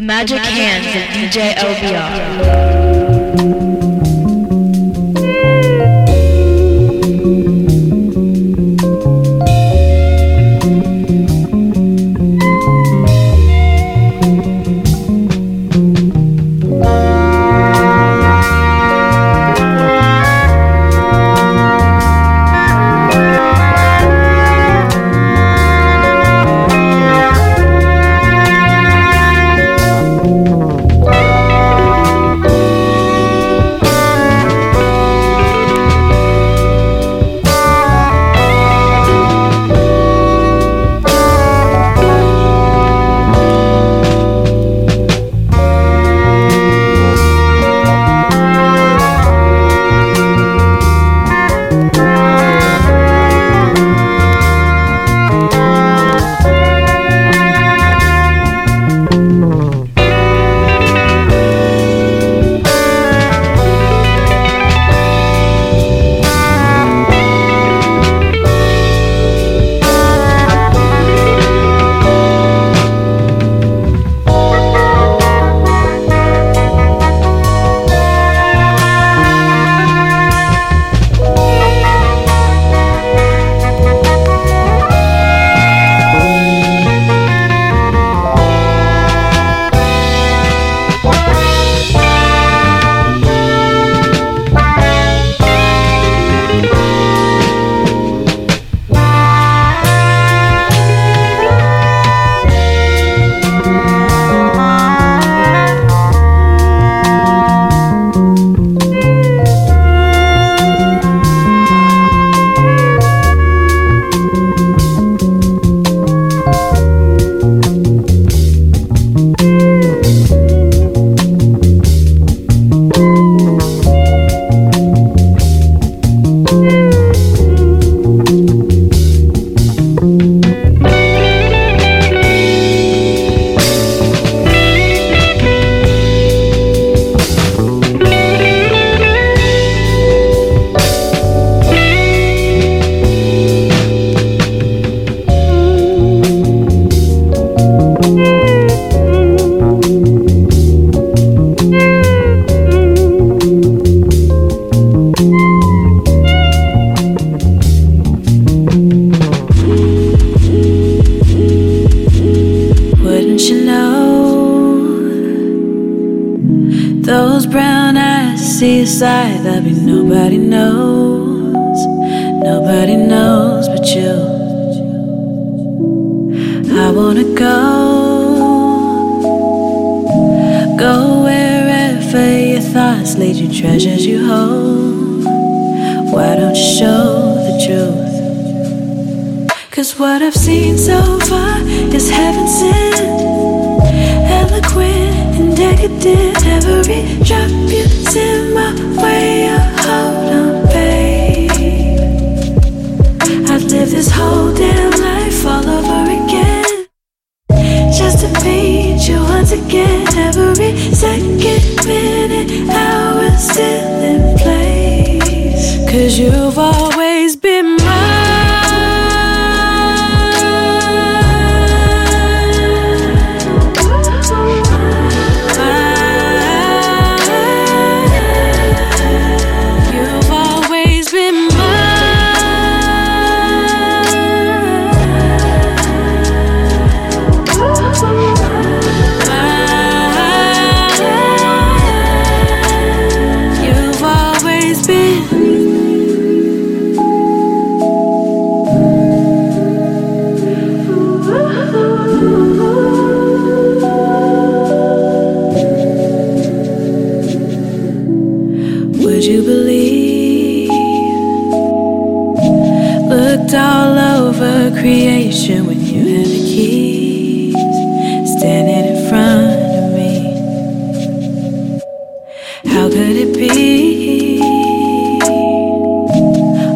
The magic hands of DJ Obi. looked all over creation when you had the keys standing in front of me. How could it be?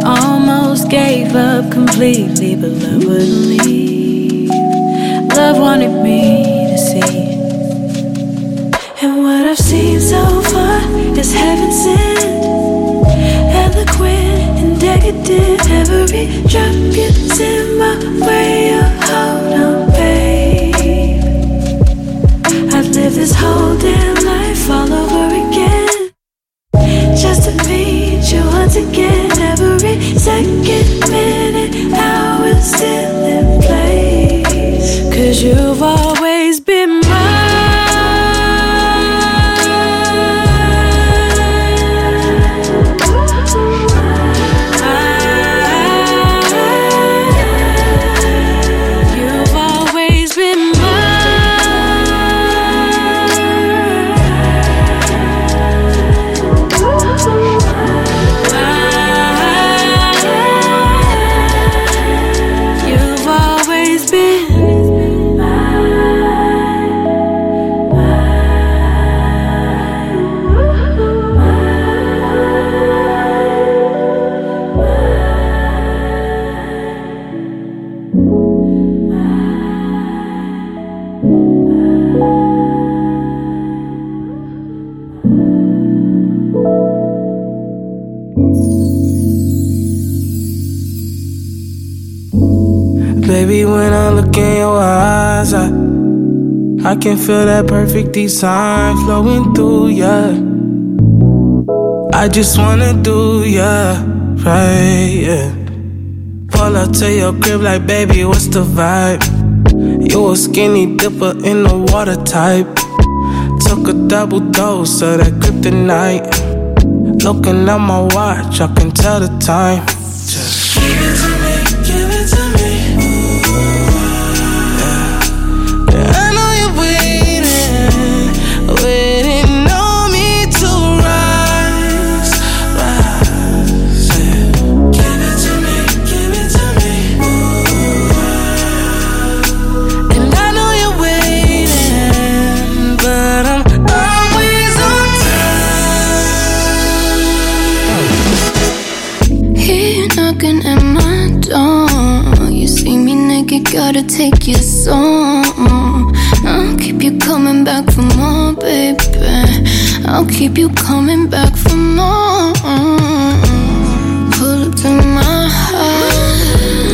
Almost gave up completely, but love wouldn't leave. Love wanted me to see. And what I've seen so far is heaven sent. Every drop you send my way, hold on, babe. I'd live this whole damn life all over again, just to meet you once again. Every second, minute, hour, still in you've always can feel that perfect design flowing through ya. I just wanna do ya right, yeah. Pull up to your crib like, baby, what's the vibe? You a skinny dipper in the water type. Took a double dose of that kryptonite. Looking at my watch, I can tell the time. Gotta take your soul. I'll keep you coming back for more, baby. I'll keep you coming back for more. Pull up to my house,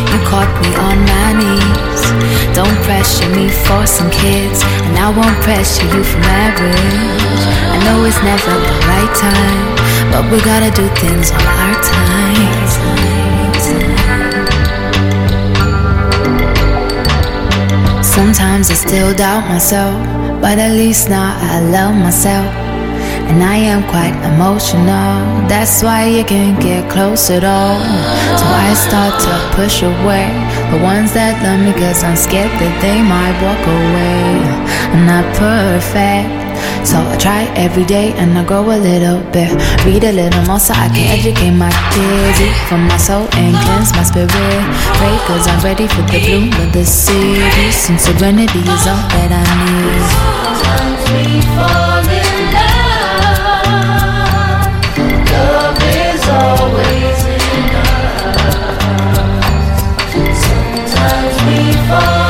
You caught me on my knees. Don't pressure me for some kids, and I won't pressure you for marriage. I know it's never the right time, but we gotta do things on our time. Sometimes I still doubt myself, but at least now I love myself. And I am quite emotional, that's why you can't get close at all. So I start to push away the ones that love me, cause I'm scared that they might walk away. I'm not perfect, so I try every day and I grow a little bit. Read a little more so I can educate my kids, eat from my soul and cleanse my spirit. Pray cause I'm ready for the bloom of the city, and serenity is all that I need. Sometimes we fall in love. Always enough. Sometimes we fall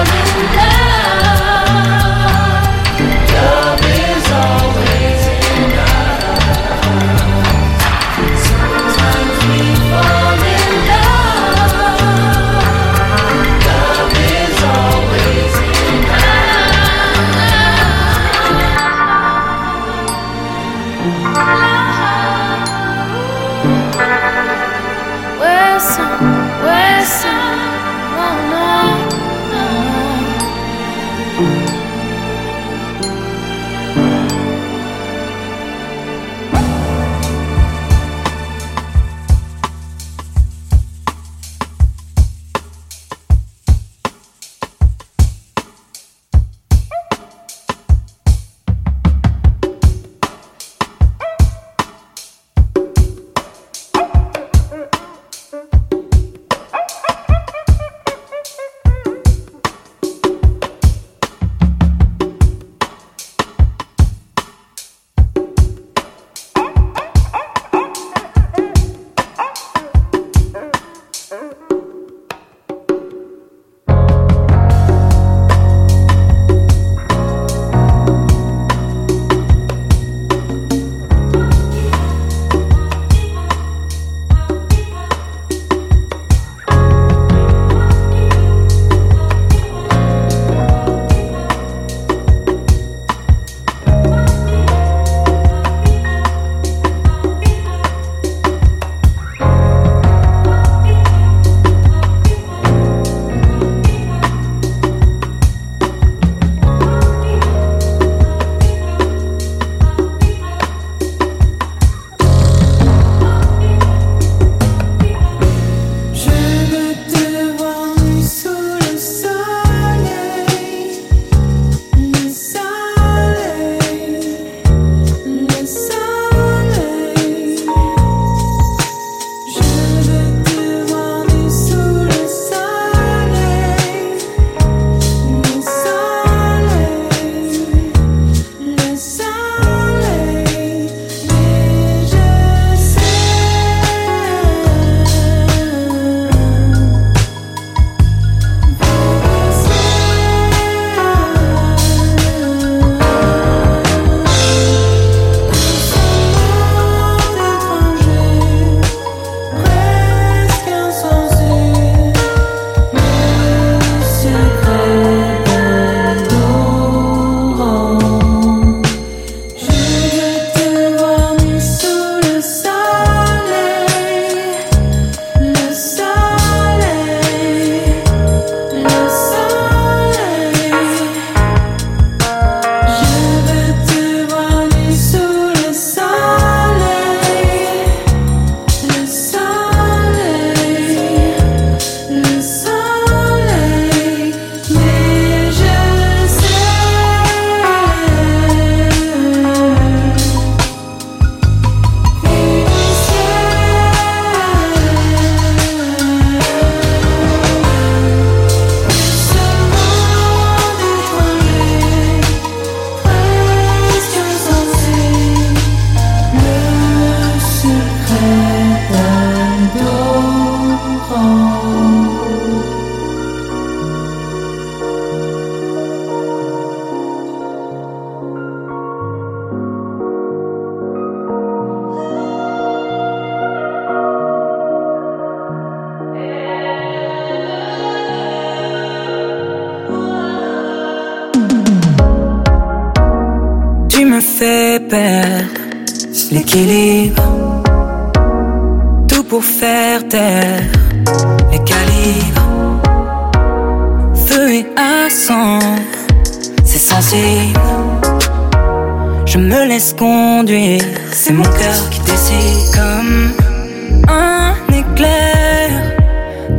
un éclair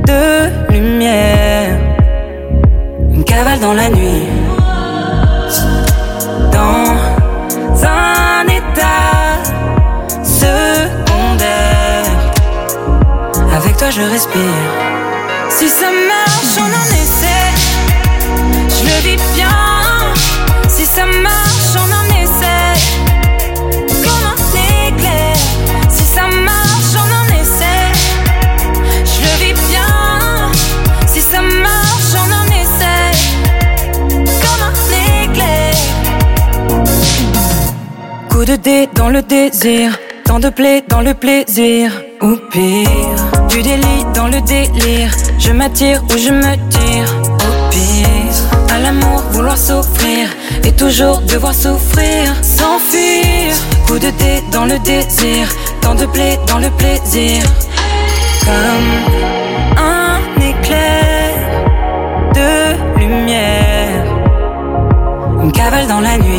de lumière. Une cavale dans la nuit. Dans un état secondaire. Avec toi, je respire. Si ça m'a de dés dans le désir, tant de plaies dans le plaisir, ou pire, du délit dans le délire, je m'attire ou je me tire, au pire, à l'amour vouloir s'offrir, et toujours devoir souffrir, s'enfuir, coup de dés dans le désir, tant de plaies dans le plaisir, comme un éclair de lumière, une cavale dans la nuit.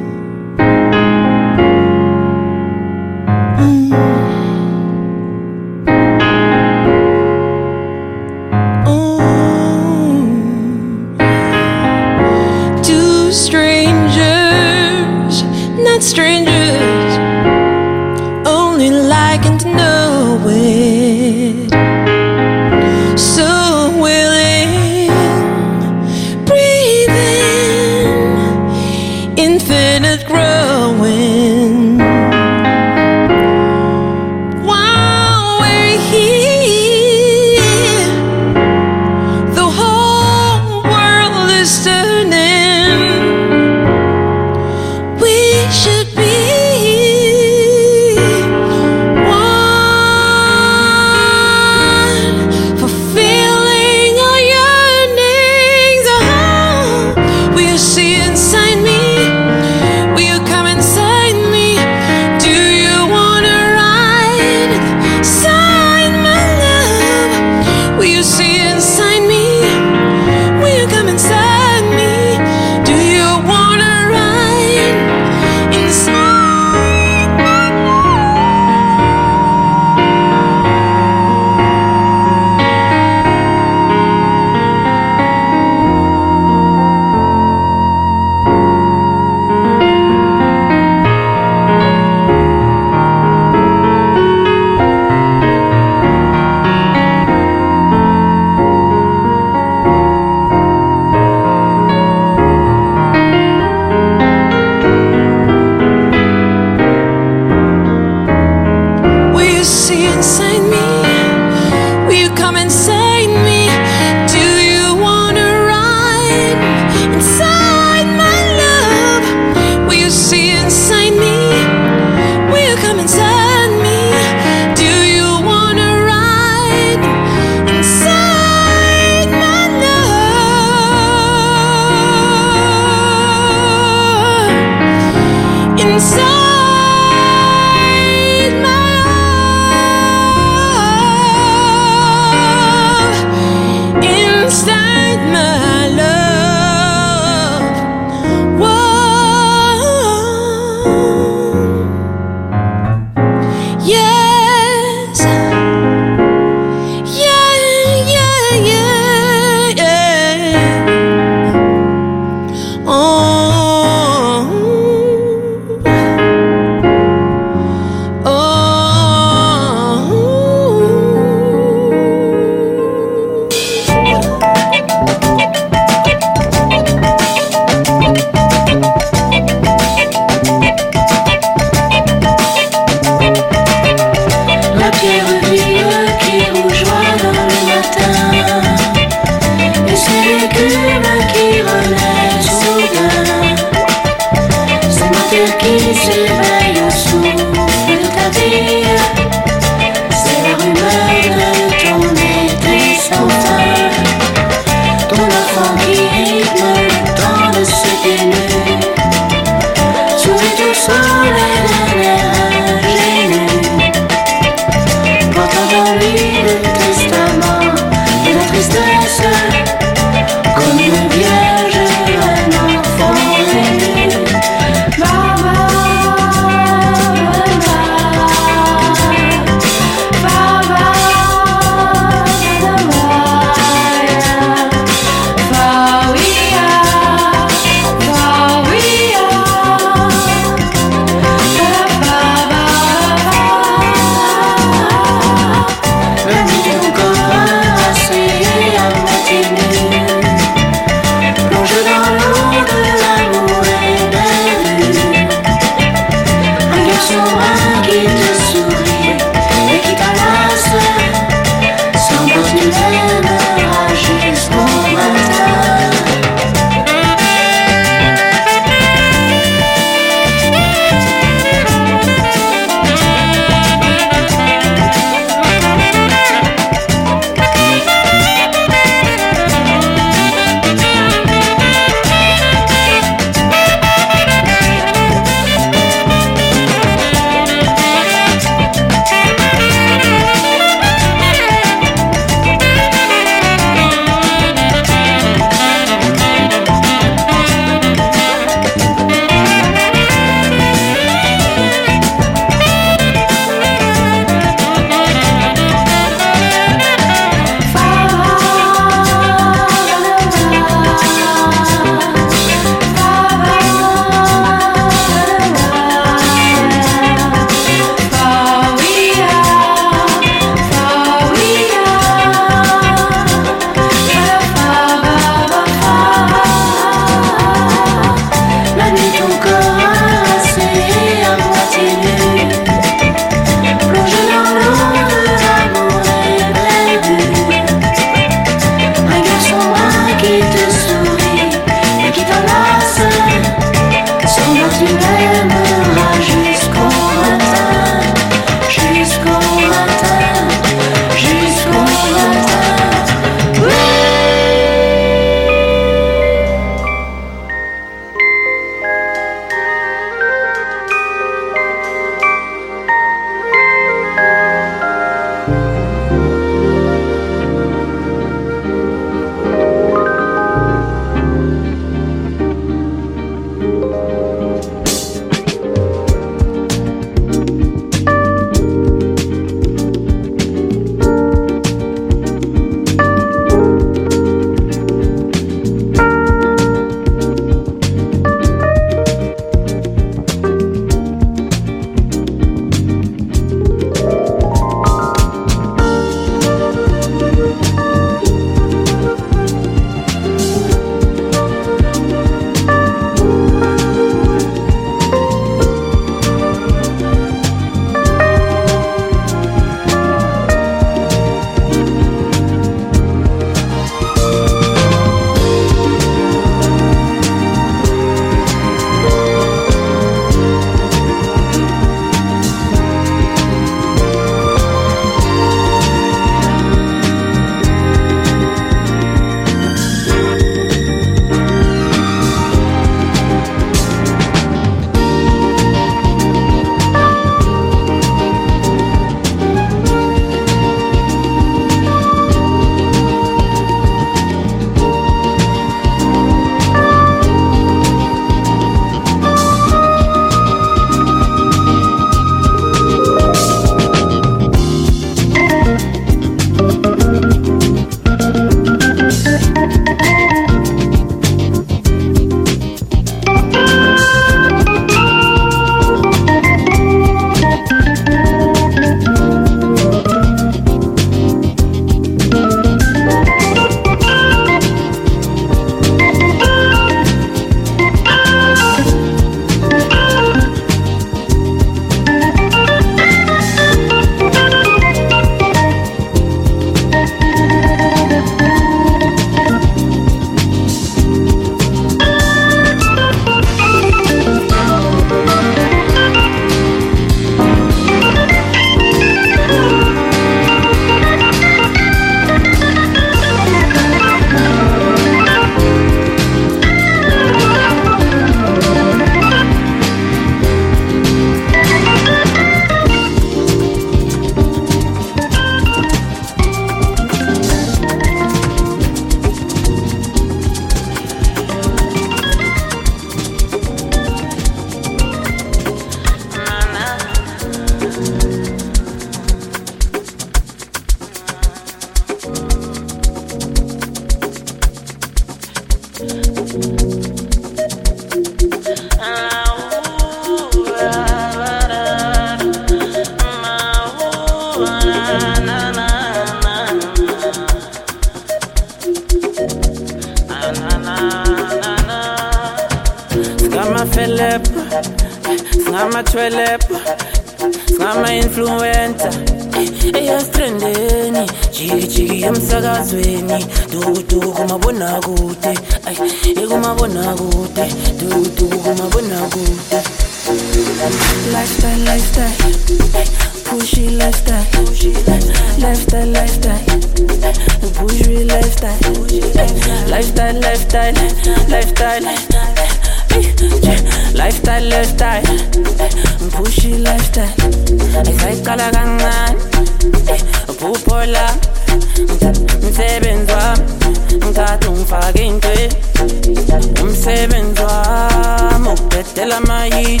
la magie.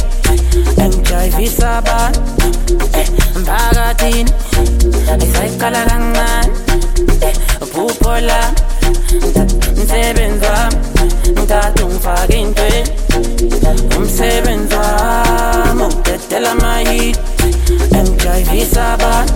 MJ visa ban, eh, bagatine, isaikala langan, eh, pupola, nsebenza, ntatungifaka into umsebenzi wami ukudedela mayi MJ visa ban